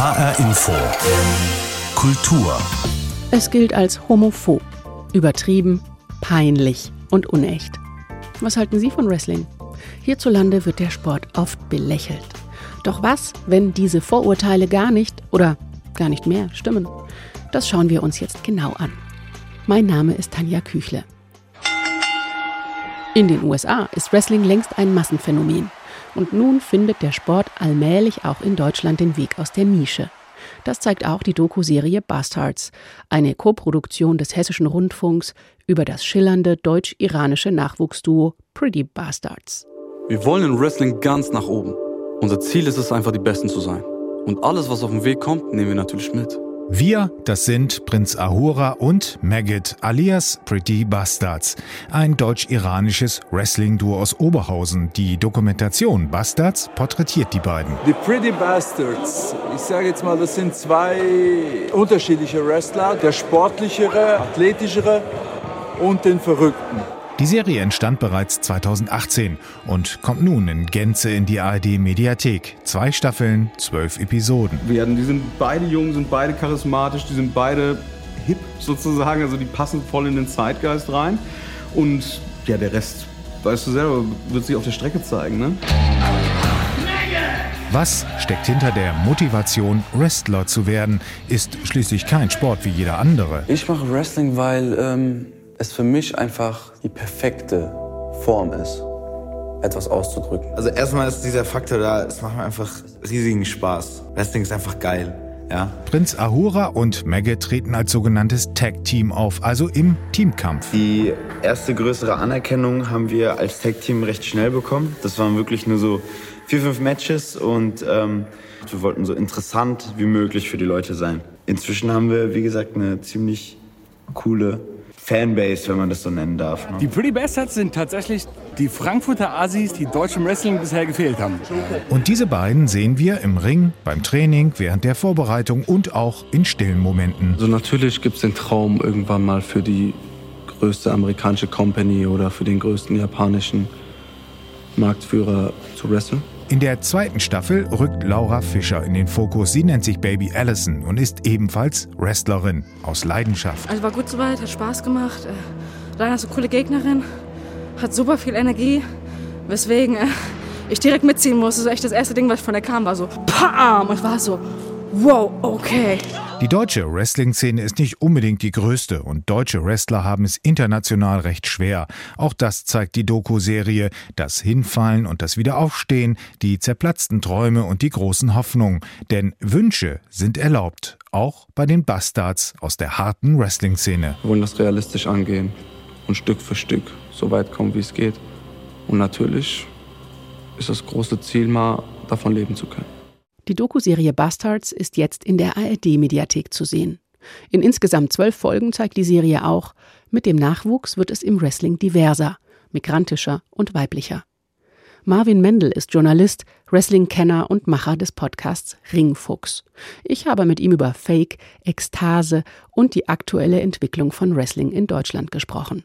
HR Info. Kultur. Es gilt als homophob, übertrieben, peinlich und unecht. Was halten Sie von Wrestling? Hierzulande wird der Sport oft belächelt. Doch was, wenn diese Vorurteile gar nicht oder gar nicht mehr stimmen? Das schauen wir uns jetzt genau an. Mein Name ist Tanja Küchle. In den USA ist Wrestling längst ein Massenphänomen. Und nun findet der Sport allmählich auch in Deutschland den Weg aus der Nische. Das zeigt auch die Doku-Serie Bastards, eine Koproduktion des Hessischen Rundfunks über das schillernde deutsch-iranische Nachwuchsduo Pretty Bastards. Wir wollen in Wrestling ganz nach oben. Unser Ziel ist es einfach, die Besten zu sein. Und alles, was auf den Weg kommt, nehmen wir natürlich mit. Wir, das sind Prinz Ahura und Maggot alias Pretty Bastards, ein deutsch-iranisches Wrestling-Duo aus Oberhausen. Die Dokumentation Bastards porträtiert die beiden. Die Pretty Bastards, ich sage jetzt mal, das sind zwei unterschiedliche Wrestler, der sportlichere, athletischere und den Verrückten. Die Serie entstand bereits 2018 und kommt nun in Gänze in die ARD-Mediathek. Zwei Staffeln, zwölf Episoden. Werden. Die sind beide jung, sind beide charismatisch, die sind beide hip sozusagen, also die passen voll in den Zeitgeist rein. Und ja, der Rest, weißt du selber, wird sich auf der Strecke zeigen, ne? Was steckt hinter der Motivation, Wrestler zu werden? Ist schließlich kein Sport wie jeder andere. Ich mache Wrestling, weil ähm, es für mich einfach die perfekte Form ist, etwas auszudrücken. Also erstmal ist dieser Faktor da, es macht mir einfach riesigen Spaß. Wrestling ist einfach geil. Ja. Prinz Ahura und Maggot treten als sogenanntes Tag-Team auf, also im Teamkampf. Die erste größere Anerkennung haben wir als Tag-Team recht schnell bekommen. Das waren wirklich nur so vier, fünf Matches und ähm, wir wollten so interessant wie möglich für die Leute sein. Inzwischen haben wir, wie gesagt, eine ziemlich coole Fanbase, wenn man das so nennen darf. Ne? Die Pretty Bastards sind tatsächlich die Frankfurter Asis, die deutschem Wrestling bisher gefehlt haben. Und diese beiden sehen wir im Ring, beim Training, während der Vorbereitung und auch in stillen Momenten. Also natürlich gibt es den Traum irgendwann mal für die größte amerikanische Company oder für den größten japanischen Marktführer zu wresteln. In der zweiten Staffel rückt Laura Fischer in den Fokus. Sie nennt sich Baby Allison und ist ebenfalls Wrestlerin aus Leidenschaft. Also war gut soweit, hat Spaß gemacht. Äh, Lana ist eine coole Gegnerin, hat super viel Energie, weswegen äh, ich direkt mitziehen musste. Das ist echt das erste Ding, was von der kam, war so PAM und war so wow, okay. Die deutsche Wrestling-Szene ist nicht unbedingt die größte und deutsche Wrestler haben es international recht schwer. Auch das zeigt die Doku-Serie. Das Hinfallen und das Wiederaufstehen, die zerplatzten Träume und die großen Hoffnungen. Denn Wünsche sind erlaubt, auch bei den Bastards aus der harten Wrestling-Szene. Wir wollen das realistisch angehen und Stück für Stück so weit kommen, wie es geht. Und natürlich ist das große Ziel mal, davon leben zu können. Die Dokuserie Bastards ist jetzt in der ARD-Mediathek zu sehen. In insgesamt zwölf Folgen zeigt die Serie auch, mit dem Nachwuchs wird es im Wrestling diverser, migrantischer und weiblicher. Marvin Mendel ist Journalist, Wrestling-Kenner und Macher des Podcasts Ringfuchs. Ich habe mit ihm über Fake, Ekstase und die aktuelle Entwicklung von Wrestling in Deutschland gesprochen.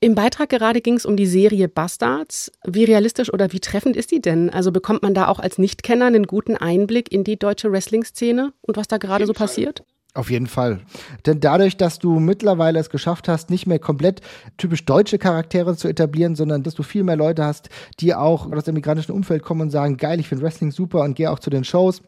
Im Beitrag gerade ging es um die Serie Bastards. Wie realistisch oder wie treffend ist die denn? Also bekommt man da auch als Nichtkenner einen guten Einblick in die deutsche Wrestling-Szene und was da gerade so passiert? Auf jeden Fall. Denn dadurch, dass du mittlerweile es geschafft hast, nicht mehr komplett typisch deutsche Charaktere zu etablieren, sondern dass du viel mehr Leute hast, die auch aus dem migrantischen Umfeld kommen und sagen, geil, ich finde Wrestling super und gehe auch zu den Shows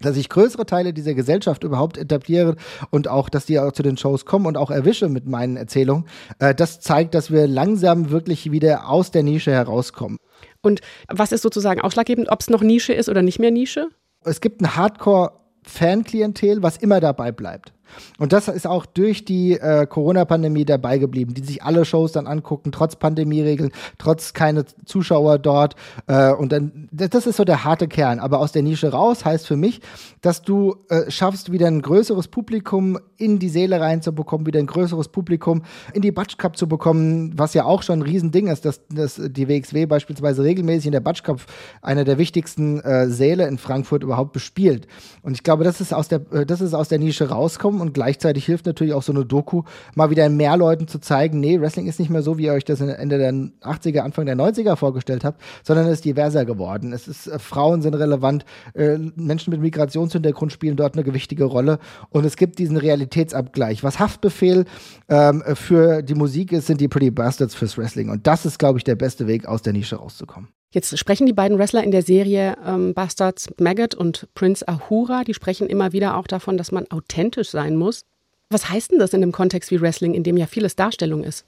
dass ich größere Teile dieser Gesellschaft überhaupt etabliere und auch, dass die auch zu den Shows kommen und auch erwische mit meinen Erzählungen, äh, das zeigt, dass wir langsam wirklich wieder aus der Nische herauskommen. Und was ist sozusagen ausschlaggebend, ob es noch Nische ist oder nicht mehr Nische? Es gibt ein Hardcore-Fan-Klientel, was immer dabei bleibt. Und das ist auch durch die äh, Corona-Pandemie dabei geblieben, die sich alle Shows dann angucken, trotz Pandemieregeln, trotz keine Zuschauer dort. Äh, und dann, das ist so der harte Kern. Aber aus der Nische raus heißt für mich, dass du äh, schaffst, wieder ein größeres Publikum in die Seele reinzubekommen, wieder ein größeres Publikum in die Batsch Cup zu bekommen, was ja auch schon ein Riesending ist, dass, dass die WXW beispielsweise regelmäßig in der Batsch Cup eine der wichtigsten äh, Säle in Frankfurt überhaupt bespielt. Und ich glaube, das ist aus der, äh, das ist aus der Nische rauskommen und gleichzeitig hilft natürlich auch so eine Doku, mal wieder mehr Leuten zu zeigen, nee, Wrestling ist nicht mehr so, wie ihr euch das Ende der 80er, Anfang der 90er vorgestellt habt, sondern es ist diverser geworden. Es ist, äh, Frauen sind relevant, äh, Menschen mit Migrationshintergrund spielen dort eine gewichtige Rolle und es gibt diesen Realitätsabgleich. Was Haftbefehl ähm, für die Musik ist, sind die Pretty Bastards fürs Wrestling und das ist, glaube ich, der beste Weg, aus der Nische rauszukommen. Jetzt sprechen die beiden Wrestler in der Serie ähm, Bastards Maggot und Prince Ahura, die sprechen immer wieder auch davon, dass man authentisch sein muss. Was heißt denn das in einem Kontext wie Wrestling, in dem ja vieles Darstellung ist?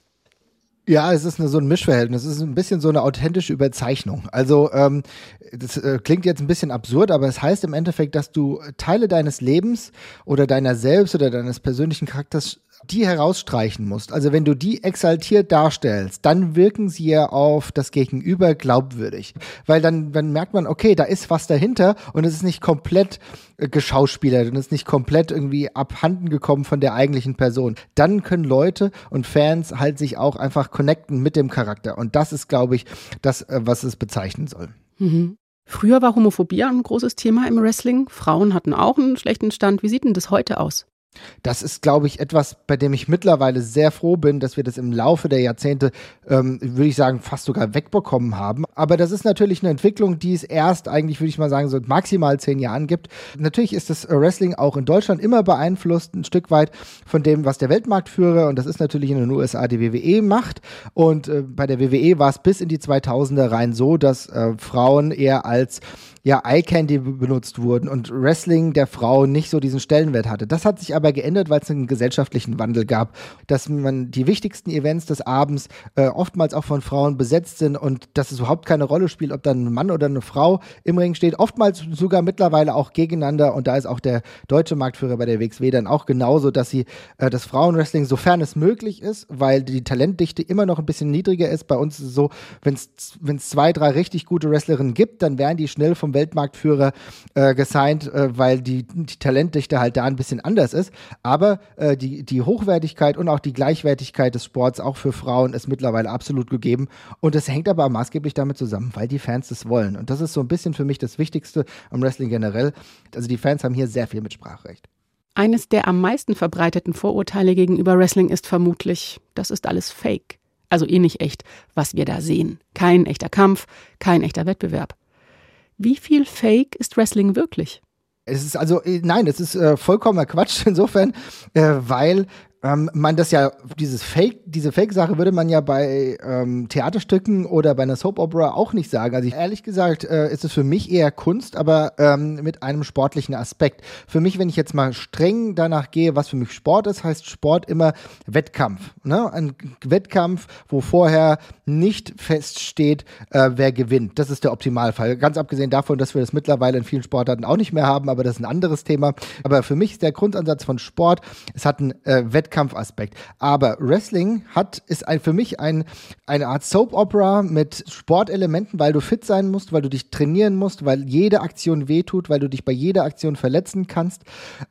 Ja, es ist eine, so ein Mischverhältnis. Es ist ein bisschen so eine authentische Überzeichnung. Also ähm, das äh, klingt jetzt ein bisschen absurd, aber es heißt im Endeffekt, dass du Teile deines Lebens oder deiner selbst oder deines persönlichen Charakters die herausstreichen musst, also wenn du die exaltiert darstellst, dann wirken sie ja auf das Gegenüber glaubwürdig. Weil dann, dann merkt man, okay, da ist was dahinter und es ist nicht komplett geschauspielert und ist nicht komplett irgendwie abhanden gekommen von der eigentlichen Person. Dann können Leute und Fans halt sich auch einfach connecten mit dem Charakter. Und das ist, glaube ich, das, äh, was es bezeichnen soll. Mhm. Früher war Homophobie ein großes Thema im Wrestling. Frauen hatten auch einen schlechten Stand. Wie sieht denn das heute aus? Das ist, glaube ich, etwas, bei dem ich mittlerweile sehr froh bin, dass wir das im Laufe der Jahrzehnte, ähm, würde ich sagen, fast sogar wegbekommen haben. Aber das ist natürlich eine Entwicklung, die es erst eigentlich, würde ich mal sagen, so maximal zehn Jahren gibt. Natürlich ist das Wrestling auch in Deutschland immer beeinflusst, ein Stück weit von dem, was der Weltmarktführer, und das ist natürlich in den USA die WWE macht. Und äh, bei der WWE war es bis in die 2000er rein so, dass äh, Frauen eher als ja, Eye Candy benutzt wurden und Wrestling der Frau nicht so diesen Stellenwert hatte. Das hat sich aber geändert, weil es einen gesellschaftlichen Wandel gab, dass man die wichtigsten Events des Abends äh, oftmals auch von Frauen besetzt sind und dass es überhaupt keine Rolle spielt, ob dann ein Mann oder eine Frau im Ring steht. Oftmals sogar mittlerweile auch gegeneinander und da ist auch der deutsche Marktführer bei der WXW dann auch genauso, dass sie äh, das Frauenwrestling, sofern es möglich ist, weil die Talentdichte immer noch ein bisschen niedriger ist. Bei uns ist es so, wenn es zwei, drei richtig gute Wrestlerinnen gibt, dann werden die schnell vom Weltmarktführer äh, gesigned, äh, weil die, die, Talentdichte halt da ein bisschen anders ist. Aber äh, die, die Hochwertigkeit und auch die Gleichwertigkeit des Sports auch für Frauen ist mittlerweile absolut gegeben. Und das hängt aber maßgeblich damit zusammen, weil die Fans das wollen. Und das ist so ein bisschen für mich das Wichtigste am Wrestling generell. Also die Fans haben hier sehr viel Mitspracherecht. Eines der am meisten verbreiteten Vorurteile gegenüber Wrestling ist vermutlich, das ist alles Fake. Also eh nicht echt, was wir da sehen. Kein echter Kampf, kein echter Wettbewerb. Wie viel Fake ist Wrestling wirklich? Es ist also, äh, nein, es ist äh, vollkommener Quatsch insofern, äh, weil ähm, man das ja, dieses Fake, diese Fake-Sache würde man ja bei ähm, Theaterstücken oder bei einer Soap-Opera auch nicht sagen. Also ich, ehrlich gesagt äh, ist es für mich eher Kunst, aber ähm, mit einem sportlichen Aspekt. Für mich, wenn ich jetzt mal streng danach gehe, was für mich Sport ist, heißt Sport immer Wettkampf. Ne? Ein Wettkampf, wo vorher nicht feststeht, äh, wer gewinnt. Das ist der Optimalfall. Ganz abgesehen davon, dass wir das mittlerweile in vielen Sportarten auch nicht mehr haben, aber das ist ein anderes Thema. Aber für mich ist der Grundansatz von Sport, es hat einen äh, Wettkampf Wettkampfaspekt. Aber Wrestling hat, ist ein, für mich ein, eine Art Soap-Opera mit Sportelementen, weil du fit sein musst, weil du dich trainieren musst, weil jede Aktion wehtut, weil du dich bei jeder Aktion verletzen kannst.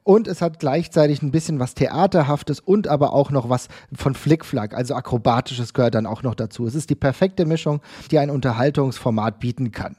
Und es hat gleichzeitig ein bisschen was Theaterhaftes und aber auch noch was von Flickflack, also Akrobatisches gehört dann auch noch dazu. Es ist die perfekte Mischung, die ein Unterhaltungsformat bieten kann.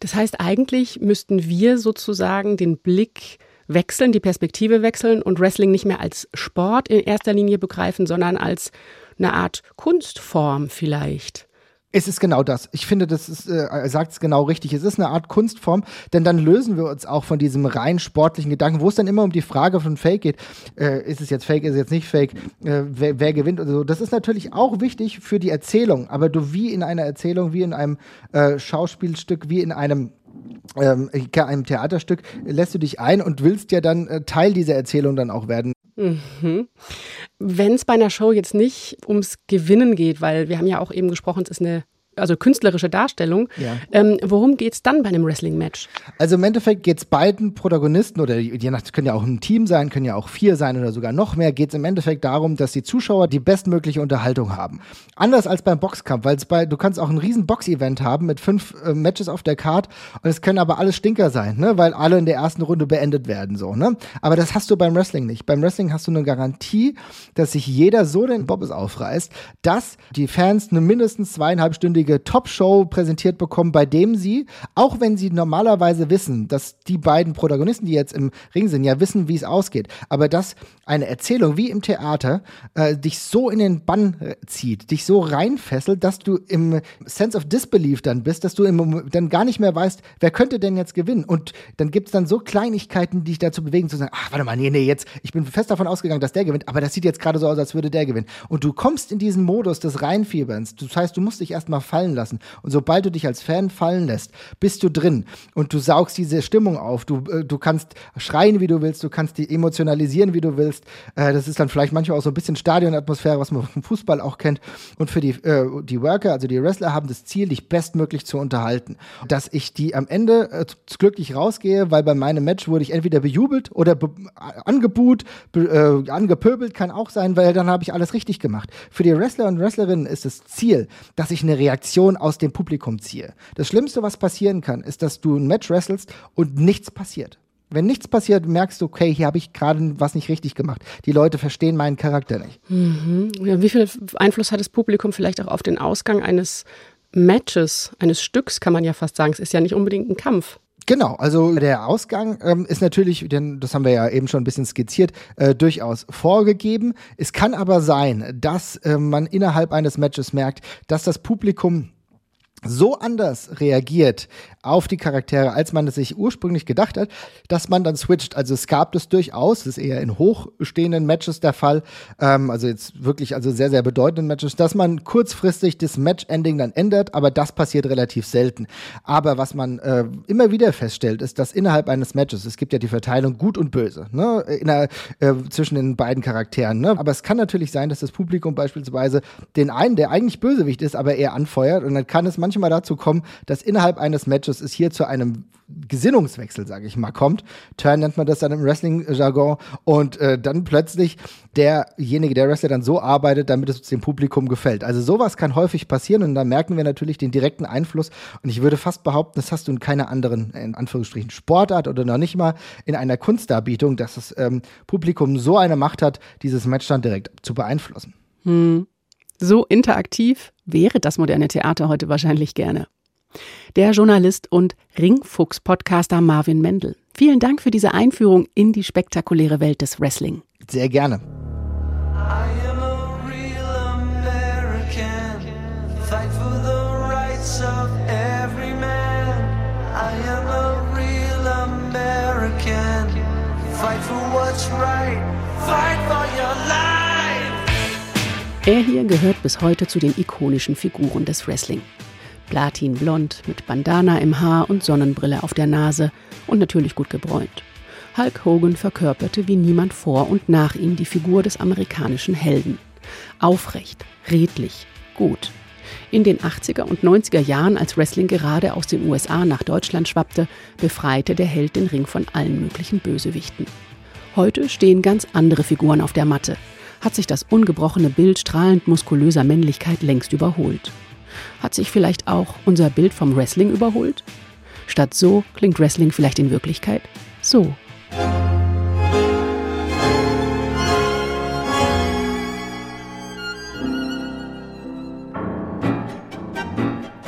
Das heißt, eigentlich müssten wir sozusagen den Blick wechseln, die Perspektive wechseln und Wrestling nicht mehr als Sport in erster Linie begreifen, sondern als eine Art Kunstform vielleicht. Es ist genau das. Ich finde, das ist, äh, sagt es genau richtig. Es ist eine Art Kunstform, denn dann lösen wir uns auch von diesem rein sportlichen Gedanken, wo es dann immer um die Frage von Fake geht. Äh, ist es jetzt Fake, ist es jetzt nicht Fake? Äh, wer, wer, gewinnt oder so? Das ist natürlich auch wichtig für die Erzählung, aber du wie in einer Erzählung, wie in einem äh, Schauspielstück, wie in einem ähm, einem Theaterstück lässt du dich ein und willst ja dann äh, Teil dieser Erzählung dann auch werden. Mhm. Wenn es bei einer Show jetzt nicht ums Gewinnen geht, weil wir haben ja auch eben gesprochen, es ist eine also künstlerische Darstellung. Ja. Ähm, worum geht es dann bei einem Wrestling-Match? Also im Endeffekt geht es beiden Protagonisten, oder je nach, können ja auch ein Team sein, können ja auch vier sein oder sogar noch mehr, geht es im Endeffekt darum, dass die Zuschauer die bestmögliche Unterhaltung haben. Anders als beim Boxkampf, weil bei, du kannst auch ein riesen Box-Event haben mit fünf äh, Matches auf der Card und es können aber alle Stinker sein, ne? weil alle in der ersten Runde beendet werden. so. Ne? Aber das hast du beim Wrestling nicht. Beim Wrestling hast du eine Garantie, dass sich jeder so den Bobbes aufreißt, dass die Fans eine mindestens zweieinhalbstündige hochwertige Top-Show präsentiert bekommen, bei dem sie, auch wenn sie normalerweise wissen, dass die beiden Protagonisten, die jetzt im Ring sind, ja wissen, wie es ausgeht, aber dass eine Erzählung wie im Theater äh, dich so in den Bann äh, zieht, dich so reinfesselt, dass du im Sense of Disbelief dann bist, dass du im, dann gar nicht mehr weißt, wer könnte denn jetzt gewinnen. Und dann gibt es dann so Kleinigkeiten, die dich dazu bewegen, zu sagen, ach, warte mal, nee, nee, jetzt, ich bin fest davon ausgegangen, dass der gewinnt, aber das sieht jetzt gerade so aus, als würde der gewinnen. Und du kommst in diesen Modus des Reinfieberns. Das heißt, du musst dich erstmal fallen lassen. Und sobald du dich als Fan fallen lässt, bist du drin und du saugst diese Stimmung auf. Du, äh, du kannst schreien, wie du willst, du kannst die emotionalisieren, wie du willst. Äh, das ist dann vielleicht manchmal auch so ein bisschen Stadionatmosphäre, was man vom Fußball auch kennt. Und für die, äh, die Worker, also die Wrestler, haben das Ziel, dich bestmöglich zu unterhalten. Dass ich die am Ende äh, glücklich rausgehe, weil bei meinem Match wurde ich entweder bejubelt oder be angebuht, be äh, angepöbelt, kann auch sein, weil dann habe ich alles richtig gemacht. Für die Wrestler und Wrestlerinnen ist das Ziel, dass ich eine Reaktion aus dem Publikum ziehe. Das Schlimmste, was passieren kann, ist, dass du ein Match wrestelst und nichts passiert. Wenn nichts passiert, merkst du, okay, hier habe ich gerade was nicht richtig gemacht. Die Leute verstehen meinen Charakter nicht. Mhm. Ja, wie viel Einfluss hat das Publikum vielleicht auch auf den Ausgang eines Matches, eines Stücks, kann man ja fast sagen. Es ist ja nicht unbedingt ein Kampf. Genau, also der Ausgang ähm, ist natürlich, denn das haben wir ja eben schon ein bisschen skizziert, äh, durchaus vorgegeben. Es kann aber sein, dass äh, man innerhalb eines Matches merkt, dass das Publikum so anders reagiert auf die Charaktere, als man es sich ursprünglich gedacht hat, dass man dann switcht. Also es gab das durchaus, das ist eher in hochstehenden Matches der Fall, ähm, also jetzt wirklich also sehr, sehr bedeutenden Matches, dass man kurzfristig das Match-Ending dann ändert, aber das passiert relativ selten. Aber was man äh, immer wieder feststellt, ist, dass innerhalb eines Matches, es gibt ja die Verteilung gut und böse, ne, der, äh, zwischen den beiden Charakteren, ne? aber es kann natürlich sein, dass das Publikum beispielsweise den einen, der eigentlich Bösewicht ist, aber eher anfeuert und dann kann es manchmal dazu kommen, dass innerhalb eines Matches es hier zu einem Gesinnungswechsel, sage ich mal, kommt. Turn nennt man das dann im Wrestling-Jargon. Und äh, dann plötzlich derjenige, der Wrestler dann so arbeitet, damit es dem Publikum gefällt. Also sowas kann häufig passieren und da merken wir natürlich den direkten Einfluss. Und ich würde fast behaupten, das hast du in keiner anderen, in Anführungsstrichen, Sportart oder noch nicht mal in einer Kunstdarbietung, dass das ähm, Publikum so eine Macht hat, dieses Match dann direkt zu beeinflussen. Hm. So interaktiv wäre das moderne Theater heute wahrscheinlich gerne. Der Journalist und Ringfuchs-Podcaster Marvin Mendel. Vielen Dank für diese Einführung in die spektakuläre Welt des Wrestling. Sehr gerne. Fight for what's right. Fight for. Er hier gehört bis heute zu den ikonischen Figuren des Wrestling. Platinblond mit Bandana im Haar und Sonnenbrille auf der Nase und natürlich gut gebräunt. Hulk Hogan verkörperte wie niemand vor und nach ihm die Figur des amerikanischen Helden. Aufrecht, redlich, gut. In den 80er und 90er Jahren, als Wrestling gerade aus den USA nach Deutschland schwappte, befreite der Held den Ring von allen möglichen Bösewichten. Heute stehen ganz andere Figuren auf der Matte hat sich das ungebrochene Bild strahlend muskulöser Männlichkeit längst überholt. Hat sich vielleicht auch unser Bild vom Wrestling überholt? Statt so klingt Wrestling vielleicht in Wirklichkeit so.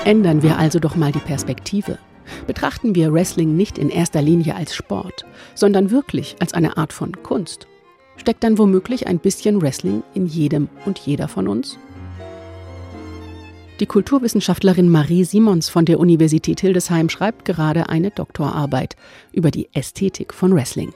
Ändern wir also doch mal die Perspektive. Betrachten wir Wrestling nicht in erster Linie als Sport, sondern wirklich als eine Art von Kunst Steckt dann womöglich ein bisschen Wrestling in jedem und jeder von uns? Die Kulturwissenschaftlerin Marie Simons von der Universität Hildesheim schreibt gerade eine Doktorarbeit über die Ästhetik von Wrestling.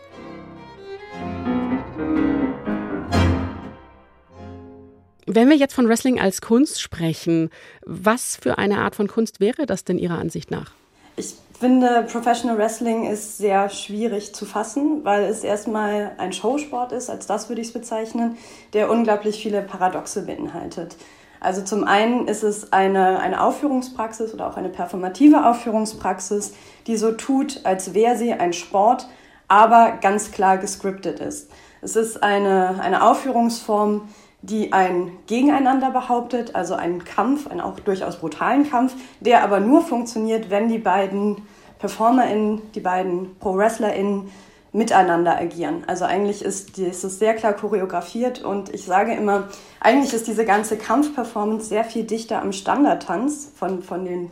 Wenn wir jetzt von Wrestling als Kunst sprechen, was für eine Art von Kunst wäre das denn Ihrer Ansicht nach? Ich finde, Professional Wrestling ist sehr schwierig zu fassen, weil es erstmal ein Showsport ist, als das würde ich es bezeichnen, der unglaublich viele Paradoxe beinhaltet. Also zum einen ist es eine, eine Aufführungspraxis oder auch eine performative Aufführungspraxis, die so tut, als wäre sie ein Sport, aber ganz klar gescriptet ist. Es ist eine, eine Aufführungsform, die ein Gegeneinander behauptet, also einen Kampf, einen auch durchaus brutalen Kampf, der aber nur funktioniert, wenn die beiden PerformerInnen, die beiden Pro-WrestlerInnen miteinander agieren. Also eigentlich ist, es sehr klar choreografiert und ich sage immer, eigentlich ist diese ganze Kampfperformance sehr viel dichter am Standardtanz von, von den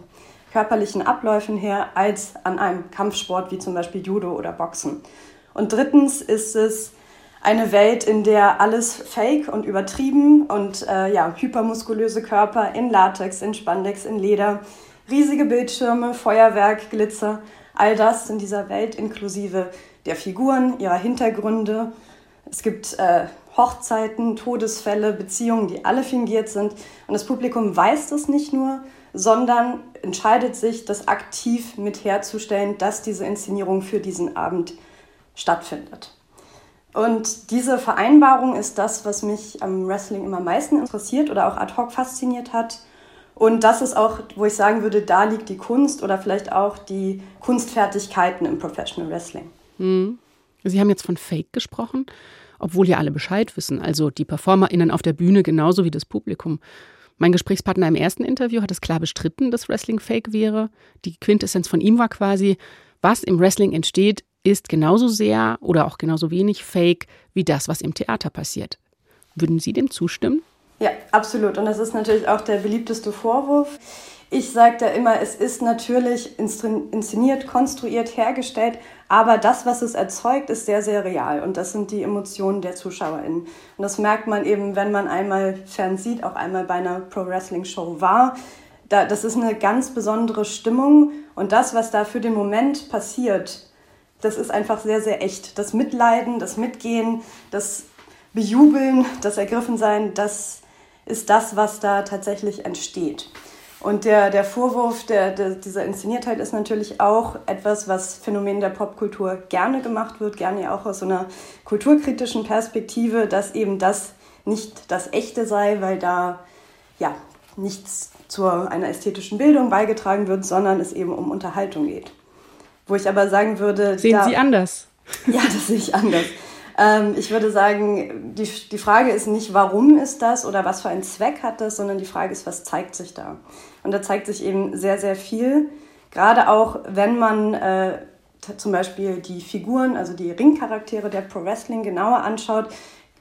körperlichen Abläufen her als an einem Kampfsport wie zum Beispiel Judo oder Boxen. Und drittens ist es eine Welt, in der alles fake und übertrieben und äh, ja, hypermuskulöse Körper in Latex, in Spandex, in Leder, riesige Bildschirme, Feuerwerk, Glitzer, all das in dieser Welt inklusive der Figuren, ihrer Hintergründe. Es gibt äh, Hochzeiten, Todesfälle, Beziehungen, die alle fingiert sind. Und das Publikum weiß das nicht nur, sondern entscheidet sich, das aktiv mit herzustellen, dass diese Inszenierung für diesen Abend stattfindet. Und diese Vereinbarung ist das, was mich am Wrestling immer am meisten interessiert oder auch ad hoc fasziniert hat. Und das ist auch, wo ich sagen würde, da liegt die Kunst oder vielleicht auch die Kunstfertigkeiten im Professional Wrestling. Mhm. Sie haben jetzt von Fake gesprochen, obwohl ja alle Bescheid wissen, also die PerformerInnen auf der Bühne genauso wie das Publikum. Mein Gesprächspartner im ersten Interview hat es klar bestritten, dass Wrestling Fake wäre. Die Quintessenz von ihm war quasi, was im Wrestling entsteht, ist genauso sehr oder auch genauso wenig Fake wie das, was im Theater passiert. Würden Sie dem zustimmen? Ja, absolut. Und das ist natürlich auch der beliebteste Vorwurf. Ich sage da immer, es ist natürlich inszeniert, konstruiert, hergestellt, aber das, was es erzeugt, ist sehr, sehr real. Und das sind die Emotionen der ZuschauerInnen. Und das merkt man eben, wenn man einmal fern sieht, auch einmal bei einer Pro-Wrestling-Show war. Da, das ist eine ganz besondere Stimmung. Und das, was da für den Moment passiert, das ist einfach sehr, sehr echt. Das Mitleiden, das Mitgehen, das Bejubeln, das Ergriffensein, das ist das, was da tatsächlich entsteht. Und der, der Vorwurf der, der, dieser Inszeniertheit ist natürlich auch etwas, was Phänomen der Popkultur gerne gemacht wird, gerne auch aus so einer kulturkritischen Perspektive, dass eben das nicht das Echte sei, weil da ja nichts zu einer ästhetischen Bildung beigetragen wird, sondern es eben um Unterhaltung geht. Wo ich aber sagen würde. Sehen da, Sie anders? Ja, das sehe ich anders. Ähm, ich würde sagen, die, die Frage ist nicht, warum ist das oder was für einen Zweck hat das, sondern die Frage ist, was zeigt sich da? Und da zeigt sich eben sehr, sehr viel. Gerade auch, wenn man äh, zum Beispiel die Figuren, also die Ringcharaktere der Pro Wrestling genauer anschaut,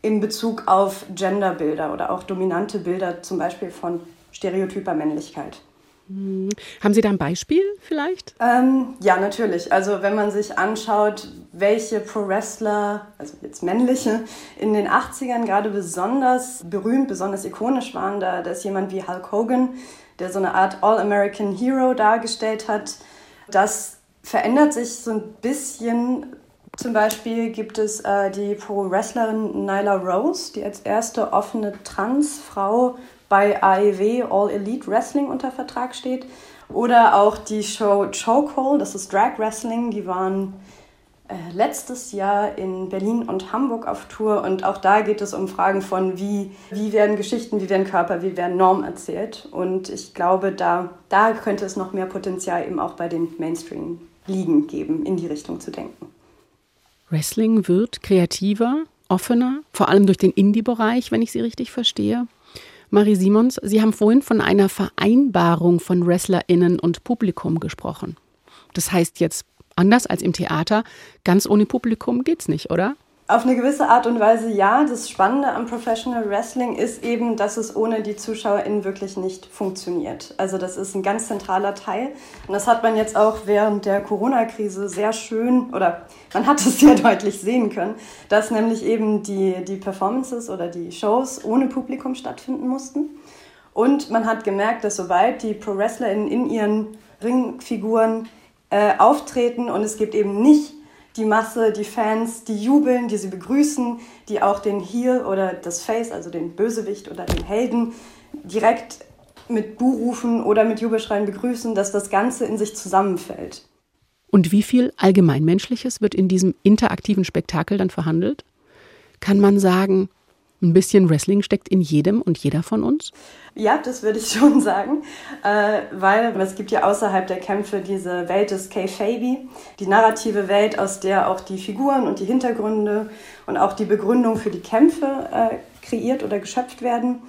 in Bezug auf Genderbilder oder auch dominante Bilder, zum Beispiel von stereotyper Männlichkeit. Hm. Haben Sie da ein Beispiel vielleicht? Ähm, ja, natürlich. Also wenn man sich anschaut, welche Pro-Wrestler, also jetzt männliche, in den 80ern gerade besonders berühmt, besonders ikonisch waren, da, da ist jemand wie Hulk Hogan, der so eine Art All-American Hero dargestellt hat. Das verändert sich so ein bisschen. Zum Beispiel gibt es äh, die Pro-Wrestlerin Nyla Rose, die als erste offene Transfrau bei AEW All Elite Wrestling unter Vertrag steht. Oder auch die Show Chokehold, das ist Drag Wrestling, die waren äh, letztes Jahr in Berlin und Hamburg auf Tour und auch da geht es um Fragen von, wie, wie werden Geschichten, wie werden Körper, wie werden Normen erzählt. Und ich glaube, da, da könnte es noch mehr Potenzial eben auch bei den Mainstream-Ligen geben, in die Richtung zu denken. Wrestling wird kreativer, offener, vor allem durch den Indie-Bereich, wenn ich Sie richtig verstehe. Marie Simons, Sie haben vorhin von einer Vereinbarung von WrestlerInnen und Publikum gesprochen. Das heißt jetzt anders als im Theater, ganz ohne Publikum geht's nicht, oder? Auf eine gewisse Art und Weise ja. Das Spannende am Professional Wrestling ist eben, dass es ohne die ZuschauerInnen wirklich nicht funktioniert. Also das ist ein ganz zentraler Teil. Und das hat man jetzt auch während der Corona-Krise sehr schön, oder man hat es sehr deutlich sehen können, dass nämlich eben die, die Performances oder die Shows ohne Publikum stattfinden mussten. Und man hat gemerkt, dass sobald die Pro-WrestlerInnen in ihren Ringfiguren äh, auftreten und es gibt eben nicht die Masse, die Fans, die jubeln, die sie begrüßen, die auch den Heel oder das Face, also den Bösewicht oder den Helden, direkt mit Buhrufen oder mit Jubelschreien begrüßen, dass das Ganze in sich zusammenfällt. Und wie viel Allgemeinmenschliches wird in diesem interaktiven Spektakel dann verhandelt? Kann man sagen, ein bisschen Wrestling steckt in jedem und jeder von uns? Ja, das würde ich schon sagen, äh, weil es gibt ja außerhalb der Kämpfe diese Welt des Kayfabe, die narrative Welt, aus der auch die Figuren und die Hintergründe und auch die Begründung für die Kämpfe äh, kreiert oder geschöpft werden.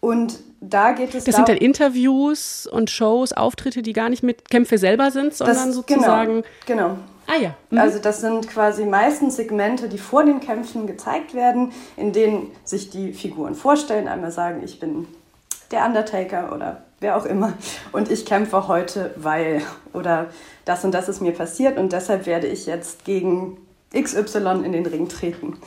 Und da geht es Das sind dann Interviews und Shows, Auftritte, die gar nicht mit Kämpfe selber sind, sondern das, sozusagen genau, genau. Ah ja. Mhm. Also das sind quasi meistens Segmente, die vor den Kämpfen gezeigt werden, in denen sich die Figuren vorstellen, einmal sagen, ich bin der Undertaker oder wer auch immer und ich kämpfe heute, weil oder das und das ist mir passiert und deshalb werde ich jetzt gegen XY in den Ring treten.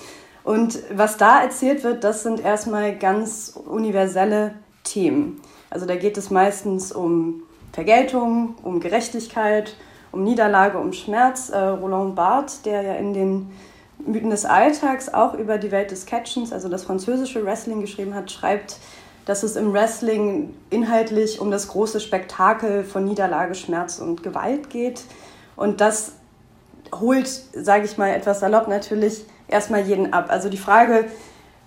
Und was da erzählt wird, das sind erstmal ganz universelle Themen. Also da geht es meistens um Vergeltung, um Gerechtigkeit, um Niederlage, um Schmerz. Äh, Roland Barthes, der ja in den Mythen des Alltags auch über die Welt des Catchens, also das französische Wrestling geschrieben hat, schreibt, dass es im Wrestling inhaltlich um das große Spektakel von Niederlage, Schmerz und Gewalt geht. Und das holt, sage ich mal etwas salopp, natürlich erstmal jeden ab. Also die Frage,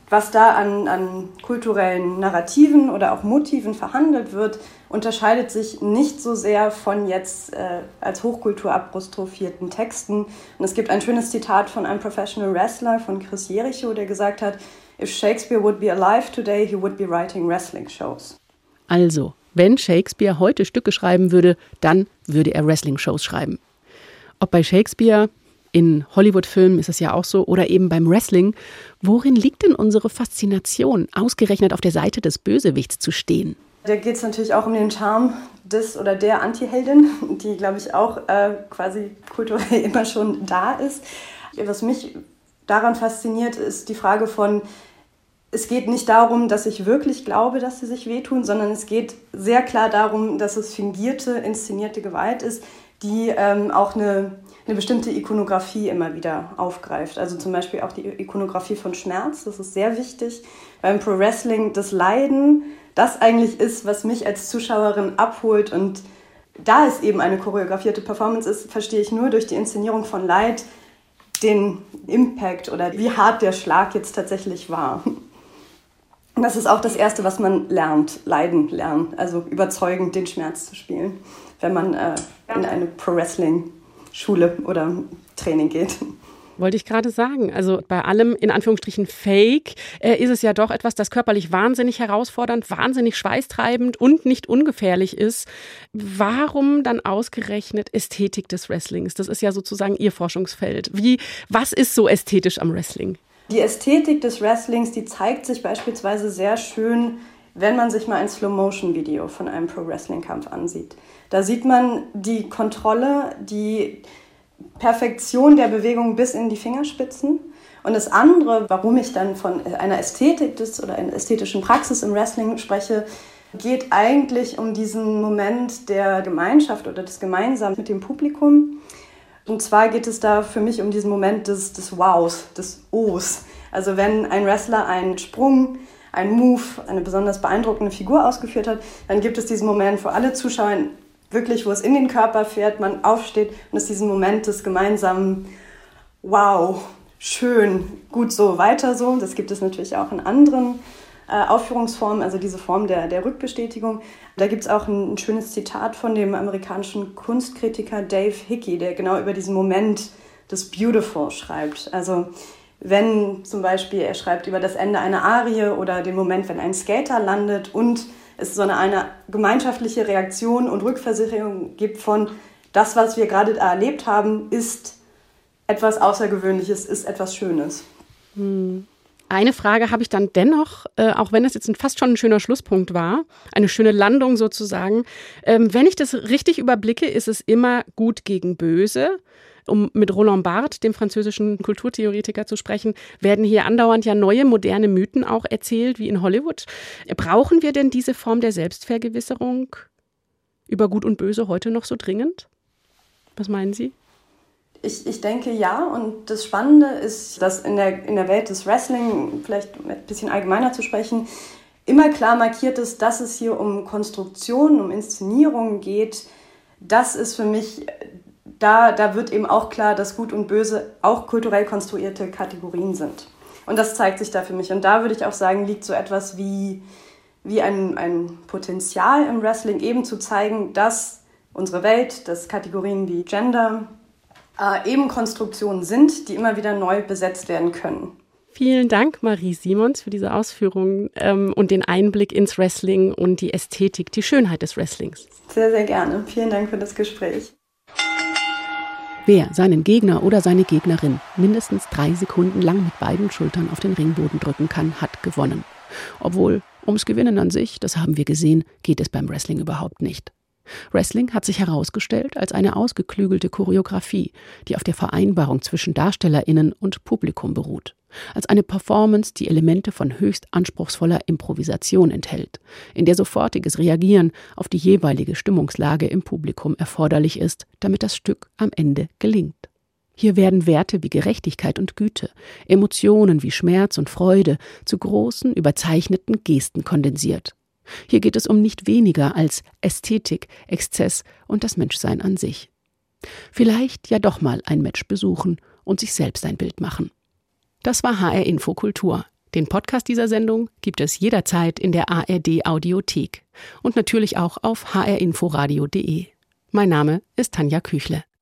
was da an, an kulturellen Narrativen oder auch Motiven verhandelt wird, unterscheidet sich nicht so sehr von jetzt äh, als Hochkultur apostrophierten Texten. Und es gibt ein schönes Zitat von einem Professional Wrestler, von Chris Jericho, der gesagt hat, If Shakespeare would be alive today, he would be writing wrestling shows. Also, wenn Shakespeare heute Stücke schreiben würde, dann würde er Wrestling-Shows schreiben. Ob bei Shakespeare, in Hollywood-Filmen ist es ja auch so, oder eben beim Wrestling, worin liegt denn unsere Faszination, ausgerechnet auf der Seite des Bösewichts zu stehen? Da geht es natürlich auch um den Charme des oder der Anti-Heldin, die, glaube ich, auch äh, quasi kulturell immer schon da ist. Was mich daran fasziniert, ist die Frage von, es geht nicht darum, dass ich wirklich glaube, dass sie sich wehtun, sondern es geht sehr klar darum, dass es fingierte, inszenierte Gewalt ist, die ähm, auch eine, eine bestimmte Ikonografie immer wieder aufgreift. Also zum Beispiel auch die Ikonografie von Schmerz, das ist sehr wichtig. Beim Pro Wrestling das Leiden, das eigentlich ist, was mich als Zuschauerin abholt und da es eben eine choreografierte Performance ist, verstehe ich nur durch die Inszenierung von Leid, den Impact oder wie hart der Schlag jetzt tatsächlich war. Und das ist auch das Erste, was man lernt, leiden lernen, also überzeugend den Schmerz zu spielen, wenn man äh, in eine Pro-Wrestling-Schule oder Training geht. Wollte ich gerade sagen. Also bei allem in Anführungsstrichen Fake äh, ist es ja doch etwas, das körperlich wahnsinnig herausfordernd, wahnsinnig schweißtreibend und nicht ungefährlich ist. Warum dann ausgerechnet Ästhetik des Wrestlings? Das ist ja sozusagen Ihr Forschungsfeld. Wie, was ist so ästhetisch am Wrestling? Die Ästhetik des Wrestlings, die zeigt sich beispielsweise sehr schön, wenn man sich mal ein Slow-Motion-Video von einem Pro-Wrestling-Kampf ansieht. Da sieht man die Kontrolle, die Perfektion der Bewegung bis in die Fingerspitzen. Und das andere, warum ich dann von einer Ästhetik des, oder einer ästhetischen Praxis im Wrestling spreche, geht eigentlich um diesen Moment der Gemeinschaft oder des Gemeinsamen mit dem Publikum. Und zwar geht es da für mich um diesen Moment des, des Wows, des O's. Also wenn ein Wrestler einen Sprung, einen Move, eine besonders beeindruckende Figur ausgeführt hat, dann gibt es diesen Moment, wo alle Zuschauer wirklich, wo es in den Körper fährt, man aufsteht und es diesen Moment des gemeinsamen Wow, schön, gut so, weiter so. Das gibt es natürlich auch in anderen äh, Aufführungsformen, also diese Form der, der Rückbestätigung. Da gibt es auch ein, ein, schönes Zitat von dem amerikanischen Kunstkritiker Dave Hickey, der genau über diesen Moment des Beautiful schreibt. Also wenn zum Beispiel er schreibt über das Ende einer Arie oder den Moment, wenn ein Skater landet und es so eine, eine gemeinschaftliche Reaktion und Rückversicherung gibt von das, was wir gerade erlebt haben, ist etwas Außergewöhnliches, ist etwas Schönes. Hm. Eine Frage habe ich dann dennoch, äh, auch wenn das jetzt fast schon ein schöner Schlusspunkt war, eine schöne Landung sozusagen. Ähm, wenn ich das richtig überblicke, ist es immer gut gegen böse um mit Roland Barthes, dem französischen Kulturtheoretiker, zu sprechen, werden hier andauernd ja neue, moderne Mythen auch erzählt, wie in Hollywood. Brauchen wir denn diese Form der Selbstvergewisserung über Gut und Böse heute noch so dringend? Was meinen Sie? Ich, ich denke ja. Und das Spannende ist, dass in der, in der Welt des Wrestling, vielleicht ein bisschen allgemeiner zu sprechen, immer klar markiert ist, dass es hier um Konstruktionen, um Inszenierungen geht. Das ist für mich da, da wird eben auch klar, dass Gut und Böse auch kulturell konstruierte Kategorien sind. Und das zeigt sich da für mich. Und da würde ich auch sagen, liegt so etwas wie, wie ein, ein Potenzial im Wrestling, eben zu zeigen, dass unsere Welt, dass Kategorien wie Gender äh, eben Konstruktionen sind, die immer wieder neu besetzt werden können. Vielen Dank, Marie Simons, für diese Ausführungen ähm, und den Einblick ins Wrestling und die Ästhetik, die Schönheit des Wrestlings. Sehr, sehr gerne. Vielen Dank für das Gespräch. Wer seinen Gegner oder seine Gegnerin mindestens drei Sekunden lang mit beiden Schultern auf den Ringboden drücken kann, hat gewonnen. Obwohl, ums Gewinnen an sich, das haben wir gesehen, geht es beim Wrestling überhaupt nicht. Wrestling hat sich herausgestellt als eine ausgeklügelte Choreografie, die auf der Vereinbarung zwischen Darstellerinnen und Publikum beruht, als eine Performance, die Elemente von höchst anspruchsvoller Improvisation enthält, in der sofortiges Reagieren auf die jeweilige Stimmungslage im Publikum erforderlich ist, damit das Stück am Ende gelingt. Hier werden Werte wie Gerechtigkeit und Güte, Emotionen wie Schmerz und Freude zu großen, überzeichneten Gesten kondensiert. Hier geht es um nicht weniger als Ästhetik, Exzess und das Menschsein an sich. Vielleicht ja doch mal ein Match besuchen und sich selbst ein Bild machen. Das war HR Infokultur. Den Podcast dieser Sendung gibt es jederzeit in der ARD Audiothek und natürlich auch auf hrinforadio.de. Mein Name ist Tanja Küchle.